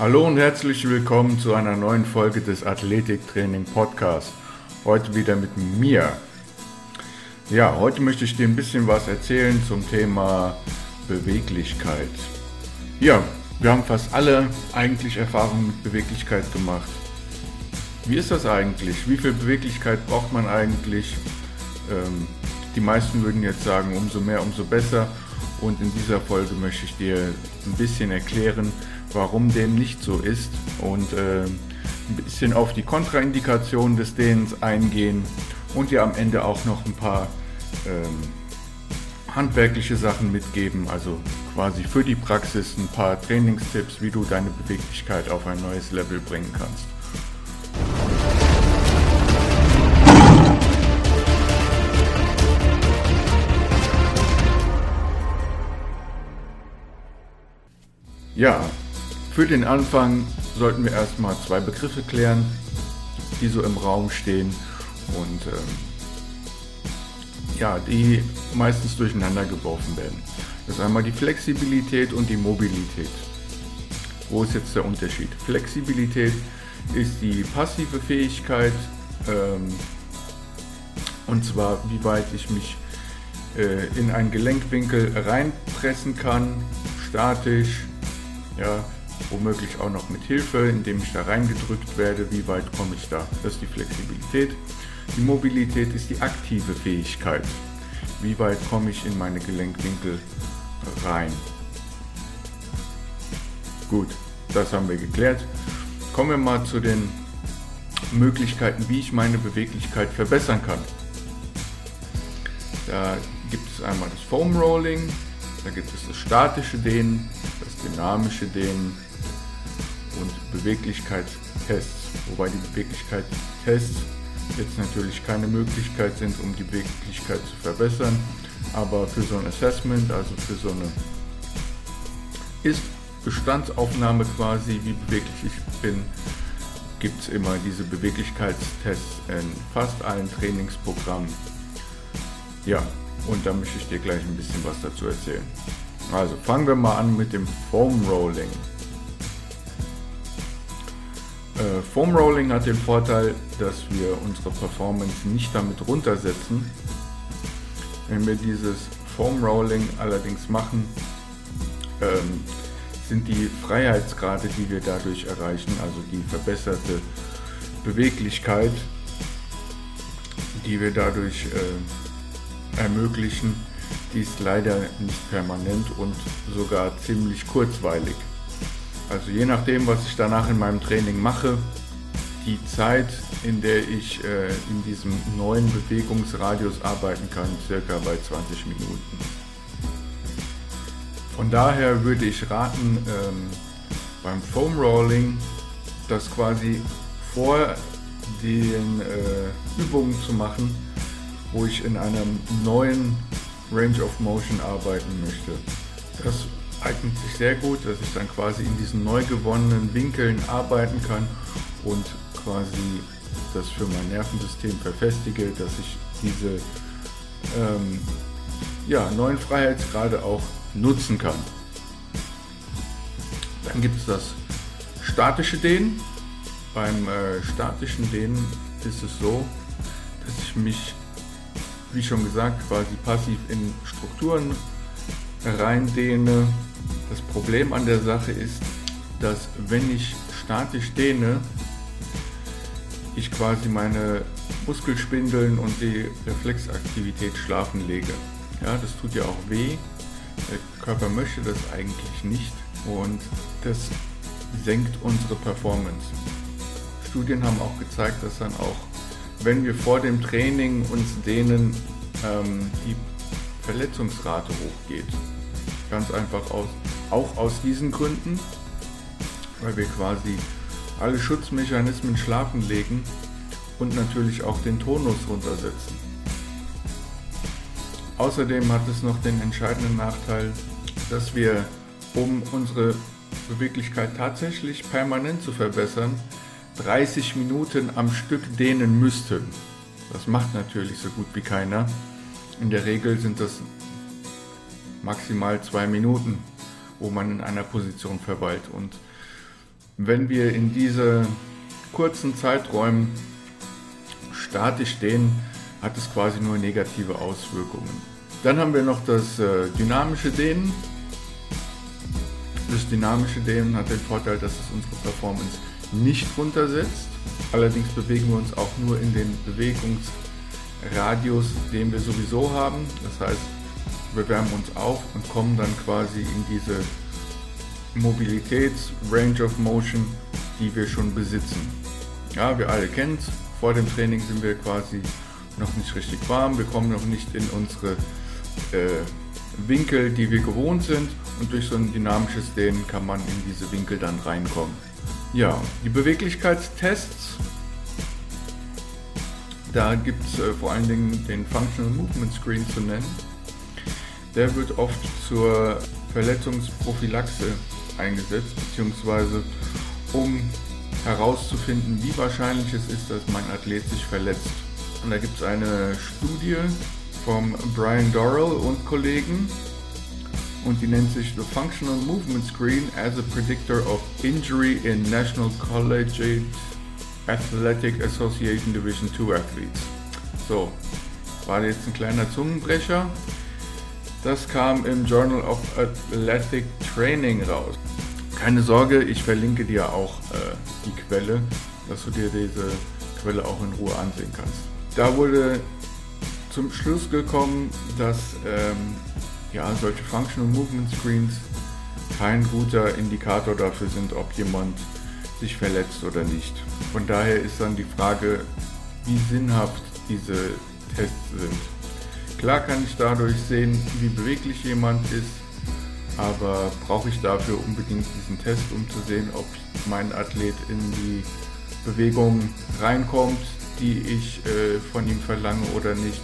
Hallo und herzlich willkommen zu einer neuen Folge des Athletiktraining Podcasts. Heute wieder mit mir. Ja, heute möchte ich dir ein bisschen was erzählen zum Thema Beweglichkeit. Ja, wir haben fast alle eigentlich Erfahrungen mit Beweglichkeit gemacht. Wie ist das eigentlich? Wie viel Beweglichkeit braucht man eigentlich? Ähm, die meisten würden jetzt sagen, umso mehr, umso besser. Und in dieser Folge möchte ich dir ein bisschen erklären, warum dem nicht so ist und äh, ein bisschen auf die Kontraindikationen des Dehnens eingehen und dir am Ende auch noch ein paar ähm, handwerkliche Sachen mitgeben, also quasi für die Praxis ein paar Trainingstipps, wie du deine Beweglichkeit auf ein neues Level bringen kannst. Ja, für den Anfang sollten wir erstmal zwei Begriffe klären, die so im Raum stehen und ähm, ja, die meistens durcheinander geworfen werden. Das ist einmal die Flexibilität und die Mobilität. Wo ist jetzt der Unterschied? Flexibilität ist die passive Fähigkeit, ähm, und zwar wie weit ich mich äh, in einen Gelenkwinkel reinpressen kann, statisch, ja, womöglich auch noch mit Hilfe, indem ich da reingedrückt werde, wie weit komme ich da. Das ist die Flexibilität. Die Mobilität ist die aktive Fähigkeit. Wie weit komme ich in meine Gelenkwinkel rein. Gut, das haben wir geklärt. Kommen wir mal zu den Möglichkeiten, wie ich meine Beweglichkeit verbessern kann. Da gibt es einmal das Foam Rolling, da gibt es das statische Dehnen, das dynamische Dehnen und Beweglichkeitstests, wobei die Beweglichkeitstests jetzt natürlich keine Möglichkeit sind, um die Beweglichkeit zu verbessern, aber für so ein Assessment, also für so eine Ist-Bestandsaufnahme quasi, wie beweglich ich bin, gibt es immer diese Beweglichkeitstests in fast allen Trainingsprogrammen. Ja, und da möchte ich dir gleich ein bisschen was dazu erzählen. Also fangen wir mal an mit dem Foam Rolling. Äh, Foam Rolling hat den Vorteil, dass wir unsere Performance nicht damit runtersetzen. Wenn wir dieses Foam Rolling allerdings machen, ähm, sind die Freiheitsgrade, die wir dadurch erreichen, also die verbesserte Beweglichkeit, die wir dadurch äh, ermöglichen, die ist leider nicht permanent und sogar ziemlich kurzweilig. Also je nachdem, was ich danach in meinem Training mache, die Zeit, in der ich äh, in diesem neuen Bewegungsradius arbeiten kann, circa bei 20 Minuten. Von daher würde ich raten, ähm, beim Foam Rolling das quasi vor den äh, Übungen zu machen, wo ich in einem neuen Range of Motion arbeiten möchte. Das eignet sich sehr gut, dass ich dann quasi in diesen neu gewonnenen Winkeln arbeiten kann und quasi das für mein Nervensystem verfestige, dass ich diese ähm, ja, neuen Freiheitsgrade auch nutzen kann. Dann gibt es das statische Dehnen. Beim äh, statischen Dehnen ist es so, dass ich mich, wie schon gesagt, quasi passiv in Strukturen reindehne das Problem an der Sache ist, dass wenn ich statisch dehne, ich quasi meine Muskelspindeln und die Reflexaktivität schlafen lege. Ja, das tut ja auch weh. Der Körper möchte das eigentlich nicht und das senkt unsere Performance. Studien haben auch gezeigt, dass dann auch, wenn wir vor dem Training uns dehnen, ähm, die Verletzungsrate hochgeht. Ganz einfach aus auch aus diesen Gründen, weil wir quasi alle Schutzmechanismen schlafen legen und natürlich auch den Tonus runtersetzen. Außerdem hat es noch den entscheidenden Nachteil, dass wir, um unsere Beweglichkeit tatsächlich permanent zu verbessern, 30 Minuten am Stück dehnen müssten. Das macht natürlich so gut wie keiner. In der Regel sind das maximal zwei Minuten wo man in einer Position verweilt. Und wenn wir in diese kurzen Zeiträumen statisch stehen, hat es quasi nur negative Auswirkungen. Dann haben wir noch das äh, dynamische Dehnen. Das dynamische Dehnen hat den Vorteil, dass es unsere Performance nicht runtersetzt. Allerdings bewegen wir uns auch nur in den Bewegungsradius, den wir sowieso haben. Das heißt, wir wärmen uns auf und kommen dann quasi in diese Mobilitäts-Range of Motion, die wir schon besitzen. Ja, wir alle kennen es. Vor dem Training sind wir quasi noch nicht richtig warm. Wir kommen noch nicht in unsere äh, Winkel, die wir gewohnt sind. Und durch so ein dynamisches Dehnen kann man in diese Winkel dann reinkommen. Ja, die Beweglichkeitstests. Da gibt es äh, vor allen Dingen den Functional Movement Screen zu nennen. Der wird oft zur Verletzungsprophylaxe eingesetzt, beziehungsweise um herauszufinden, wie wahrscheinlich es ist, dass mein Athlet sich verletzt. Und da gibt es eine Studie vom Brian Dorrell und Kollegen und die nennt sich The Functional Movement Screen as a Predictor of Injury in National Collegiate Athletic Association Division 2 Athletes. So, war jetzt ein kleiner Zungenbrecher. Das kam im Journal of Athletic Training raus. Keine Sorge, ich verlinke dir auch äh, die Quelle, dass du dir diese Quelle auch in Ruhe ansehen kannst. Da wurde zum Schluss gekommen, dass ähm, ja, solche Functional Movement Screens kein guter Indikator dafür sind, ob jemand sich verletzt oder nicht. Von daher ist dann die Frage, wie sinnhaft diese Tests sind. Klar kann ich dadurch sehen, wie beweglich jemand ist, aber brauche ich dafür unbedingt diesen Test, um zu sehen, ob mein Athlet in die Bewegung reinkommt, die ich äh, von ihm verlange oder nicht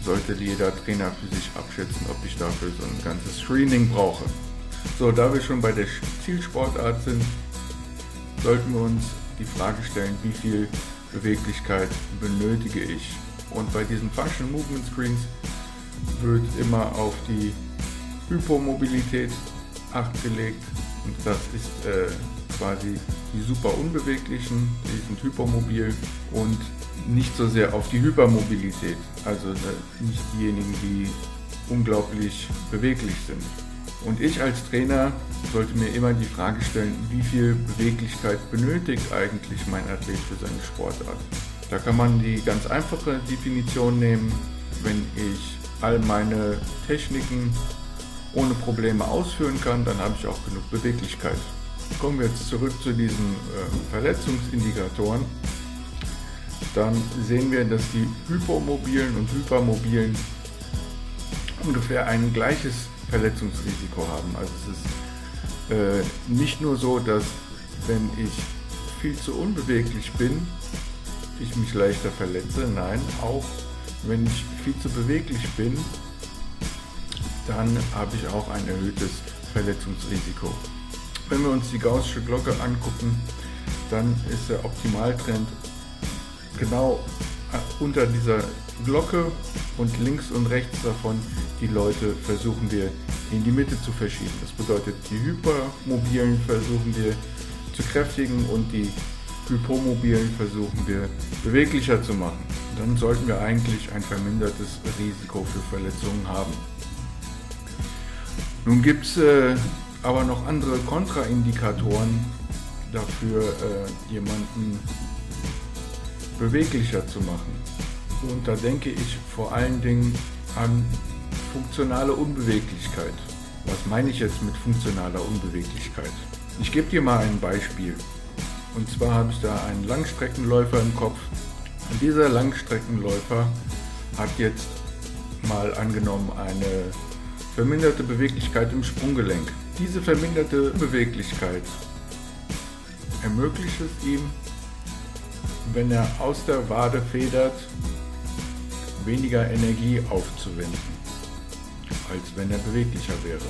sollte jeder Trainer für sich abschätzen, ob ich dafür so ein ganzes Screening brauche. So, da wir schon bei der Zielsportart sind, sollten wir uns die Frage stellen, wie viel Beweglichkeit benötige ich. Und bei diesen Functional Movement Screens wird immer auf die Hypomobilität Acht gelegt. Und das ist äh, quasi die super unbeweglichen, die sind hypermobil und nicht so sehr auf die Hypermobilität, also nicht diejenigen, die unglaublich beweglich sind. Und ich als Trainer sollte mir immer die Frage stellen, wie viel Beweglichkeit benötigt eigentlich mein Athlet für seine Sportart. Da kann man die ganz einfache Definition nehmen, wenn ich all meine Techniken ohne Probleme ausführen kann, dann habe ich auch genug Beweglichkeit. Kommen wir jetzt zurück zu diesen äh, Verletzungsindikatoren dann sehen wir, dass die Hypomobilen und Hypermobilen ungefähr ein gleiches Verletzungsrisiko haben. Also es ist äh, nicht nur so, dass wenn ich viel zu unbeweglich bin, ich mich leichter verletze. Nein, auch wenn ich viel zu beweglich bin, dann habe ich auch ein erhöhtes Verletzungsrisiko. Wenn wir uns die Gaußsche Glocke angucken, dann ist der Optimaltrend genau äh, unter dieser Glocke und links und rechts davon die Leute versuchen wir in die Mitte zu verschieben. Das bedeutet, die Hypermobilen versuchen wir zu kräftigen und die Hypomobilen versuchen wir beweglicher zu machen. Dann sollten wir eigentlich ein vermindertes Risiko für Verletzungen haben. Nun gibt es äh, aber noch andere Kontraindikatoren dafür, äh, jemanden beweglicher zu machen. Und da denke ich vor allen Dingen an funktionale Unbeweglichkeit. Was meine ich jetzt mit funktionaler Unbeweglichkeit? Ich gebe dir mal ein Beispiel. Und zwar habe ich da einen Langstreckenläufer im Kopf. Und dieser Langstreckenläufer hat jetzt mal angenommen eine verminderte Beweglichkeit im Sprunggelenk. Diese verminderte Beweglichkeit ermöglicht es ihm, wenn er aus der Wade federt, weniger Energie aufzuwenden, als wenn er beweglicher wäre.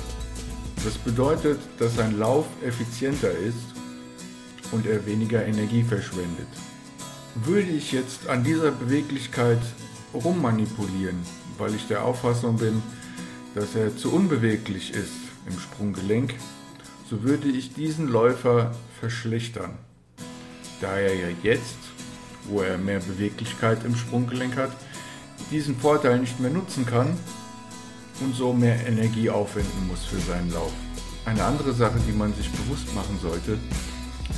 Das bedeutet, dass sein Lauf effizienter ist und er weniger Energie verschwendet. Würde ich jetzt an dieser Beweglichkeit rummanipulieren, weil ich der Auffassung bin, dass er zu unbeweglich ist im Sprunggelenk, so würde ich diesen Läufer verschlechtern. Da er ja jetzt, wo er mehr Beweglichkeit im Sprunggelenk hat, diesen Vorteil nicht mehr nutzen kann und so mehr Energie aufwenden muss für seinen Lauf. Eine andere Sache, die man sich bewusst machen sollte,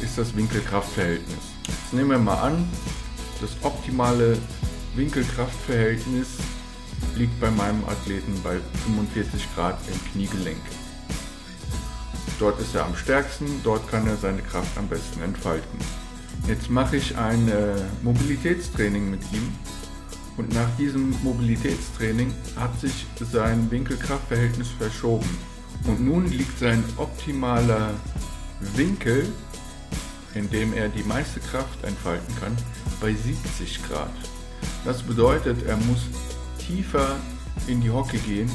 ist das Winkelkraftverhältnis. Jetzt nehmen wir mal an, das optimale Winkelkraftverhältnis liegt bei meinem Athleten bei 45 Grad im Kniegelenk. Dort ist er am stärksten, dort kann er seine Kraft am besten entfalten. Jetzt mache ich ein äh, Mobilitätstraining mit ihm und nach diesem Mobilitätstraining hat sich sein Winkelkraftverhältnis verschoben. Und nun liegt sein optimaler Winkel, in dem er die meiste Kraft entfalten kann, bei 70 Grad. Das bedeutet, er muss tiefer in die Hocke gehen,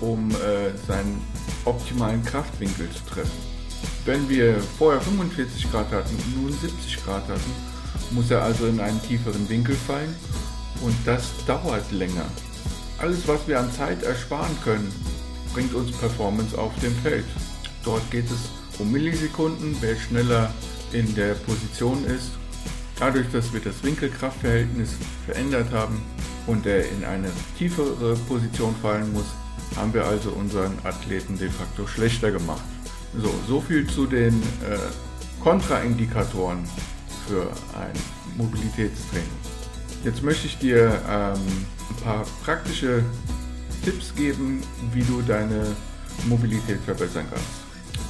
um äh, seinen optimalen Kraftwinkel zu treffen. Wenn wir vorher 45 Grad hatten und nun 70 Grad hatten, muss er also in einen tieferen Winkel fallen und das dauert länger. Alles, was wir an Zeit ersparen können, bringt uns Performance auf dem Feld. Dort geht es um Millisekunden, wer schneller in der Position ist. Dadurch, dass wir das Winkelkraftverhältnis verändert haben und er in eine tiefere Position fallen muss, haben wir also unseren Athleten de facto schlechter gemacht. So, so viel zu den äh, Kontraindikatoren für ein Mobilitätstraining. Jetzt möchte ich dir ähm, ein paar praktische Tipps geben, wie du deine Mobilität verbessern kannst.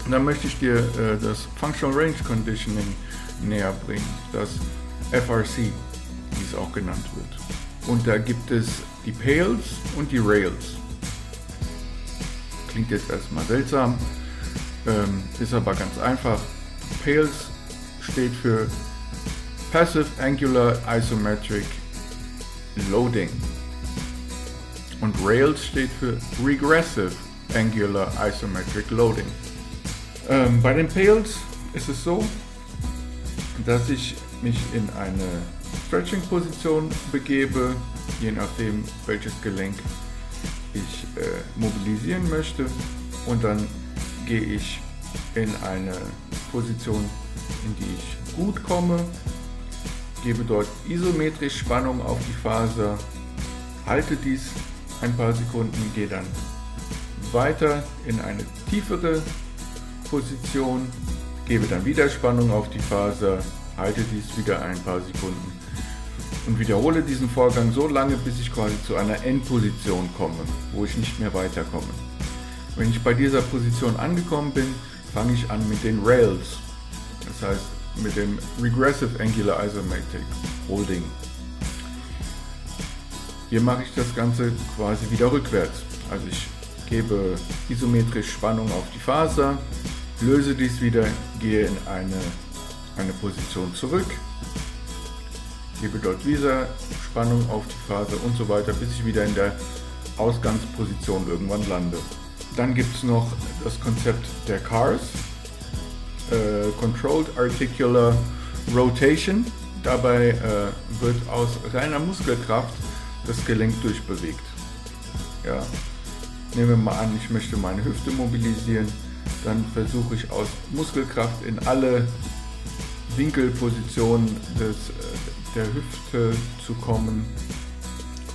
Und dann möchte ich dir äh, das Functional Range Conditioning näher bringen, das FRC, wie es auch genannt wird. Und da gibt es die Pales und die Rails. Klingt jetzt erstmal seltsam, ähm, ist aber ganz einfach. Pales steht für Passive Angular Isometric Loading. Und Rails steht für Regressive Angular Isometric Loading. Ähm, bei den Pales ist es so, dass ich mich in eine Stretching-Position begebe, je nachdem welches Gelenk ich äh, mobilisieren möchte. Und dann gehe ich in eine Position, in die ich gut komme, gebe dort isometrisch Spannung auf die Faser, halte dies ein paar Sekunden, gehe dann weiter in eine tiefere Position, gebe dann wieder Spannung auf die Faser, halte dies wieder ein paar Sekunden und wiederhole diesen Vorgang so lange, bis ich quasi zu einer Endposition komme, wo ich nicht mehr weiterkomme. Wenn ich bei dieser Position angekommen bin, fange ich an mit den Rails. Das heißt, mit dem Regressive Angular Isometric Holding. Hier mache ich das Ganze quasi wieder rückwärts. Also ich gebe isometrisch Spannung auf die Faser, löse dies wieder, gehe in eine, eine Position zurück, gebe dort wieder Spannung auf die Faser und so weiter, bis ich wieder in der Ausgangsposition irgendwann lande. Dann gibt es noch das Konzept der Cars, äh, Controlled Articular Rotation. Dabei äh, wird aus reiner Muskelkraft das Gelenk durchbewegt. Ja. Nehmen wir mal an, ich möchte meine Hüfte mobilisieren, dann versuche ich aus Muskelkraft in alle Winkelpositionen des, äh, der Hüfte zu kommen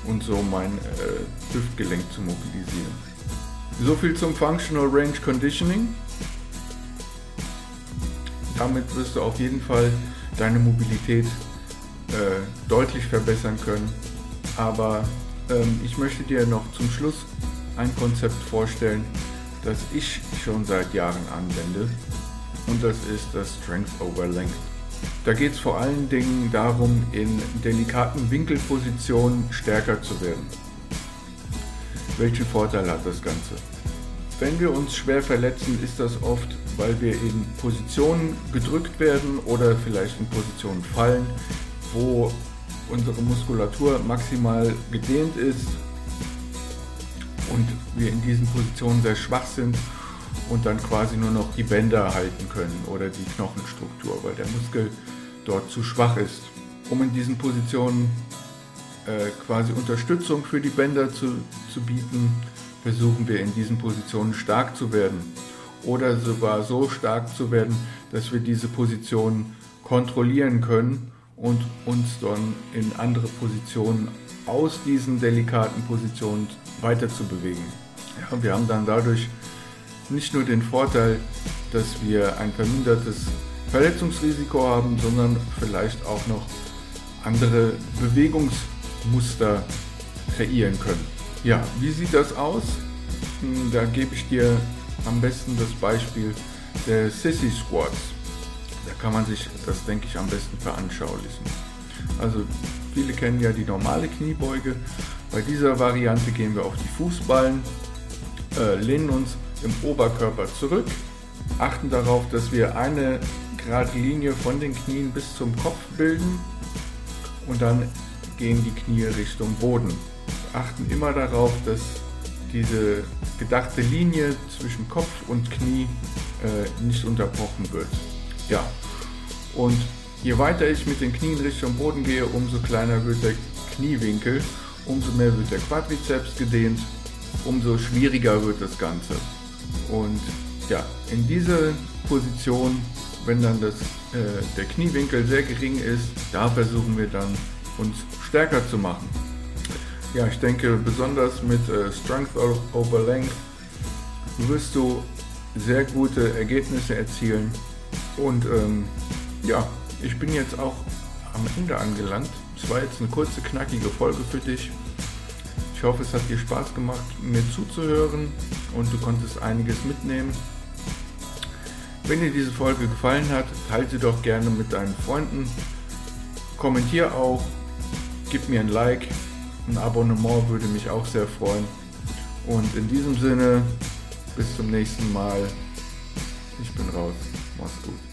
und so mein äh, Hüftgelenk zu mobilisieren. So viel zum Functional Range Conditioning. Damit wirst du auf jeden Fall deine Mobilität äh, deutlich verbessern können. Aber ähm, ich möchte dir noch zum Schluss ein Konzept vorstellen, das ich schon seit Jahren anwende. Und das ist das Strength over Length. Da geht es vor allen Dingen darum, in delikaten Winkelpositionen stärker zu werden. Welchen Vorteil hat das Ganze? Wenn wir uns schwer verletzen, ist das oft, weil wir in Positionen gedrückt werden oder vielleicht in Positionen fallen, wo unsere Muskulatur maximal gedehnt ist und wir in diesen Positionen sehr schwach sind und dann quasi nur noch die Bänder halten können oder die Knochenstruktur, weil der Muskel dort zu schwach ist. Um in diesen Positionen äh, quasi Unterstützung für die Bänder zu, zu bieten, versuchen wir in diesen Positionen stark zu werden. oder sogar so stark zu werden, dass wir diese Position kontrollieren können und uns dann in andere Positionen aus diesen delikaten Positionen weiter zu bewegen. Ja, wir haben dann dadurch nicht nur den Vorteil, dass wir ein vermindertes Verletzungsrisiko haben, sondern vielleicht auch noch andere Bewegungsmuster kreieren können. Ja, wie sieht das aus? Hm, da gebe ich dir am besten das Beispiel der Sissy Squats. Da kann man sich das, denke ich, am besten veranschaulichen. Also viele kennen ja die normale Kniebeuge. Bei dieser Variante gehen wir auf die Fußballen, äh, lehnen uns im Oberkörper zurück, achten darauf, dass wir eine gerade Linie von den Knien bis zum Kopf bilden und dann gehen die Knie Richtung Boden. Achten immer darauf, dass diese gedachte Linie zwischen Kopf und Knie äh, nicht unterbrochen wird. Ja, und je weiter ich mit den Knien Richtung Boden gehe, umso kleiner wird der Kniewinkel, umso mehr wird der Quadrizeps gedehnt, umso schwieriger wird das Ganze. Und ja, in dieser Position wenn dann das, äh, der Kniewinkel sehr gering ist, da versuchen wir dann uns stärker zu machen. Ja, ich denke besonders mit äh, Strength over Length wirst du sehr gute Ergebnisse erzielen. Und ähm, ja, ich bin jetzt auch am Ende angelangt. Es war jetzt eine kurze, knackige Folge für dich. Ich hoffe, es hat dir Spaß gemacht, mir zuzuhören und du konntest einiges mitnehmen. Wenn dir diese Folge gefallen hat, teile sie doch gerne mit deinen Freunden. Kommentier auch, gib mir ein Like, ein Abonnement würde mich auch sehr freuen. Und in diesem Sinne, bis zum nächsten Mal. Ich bin raus. Mach's gut.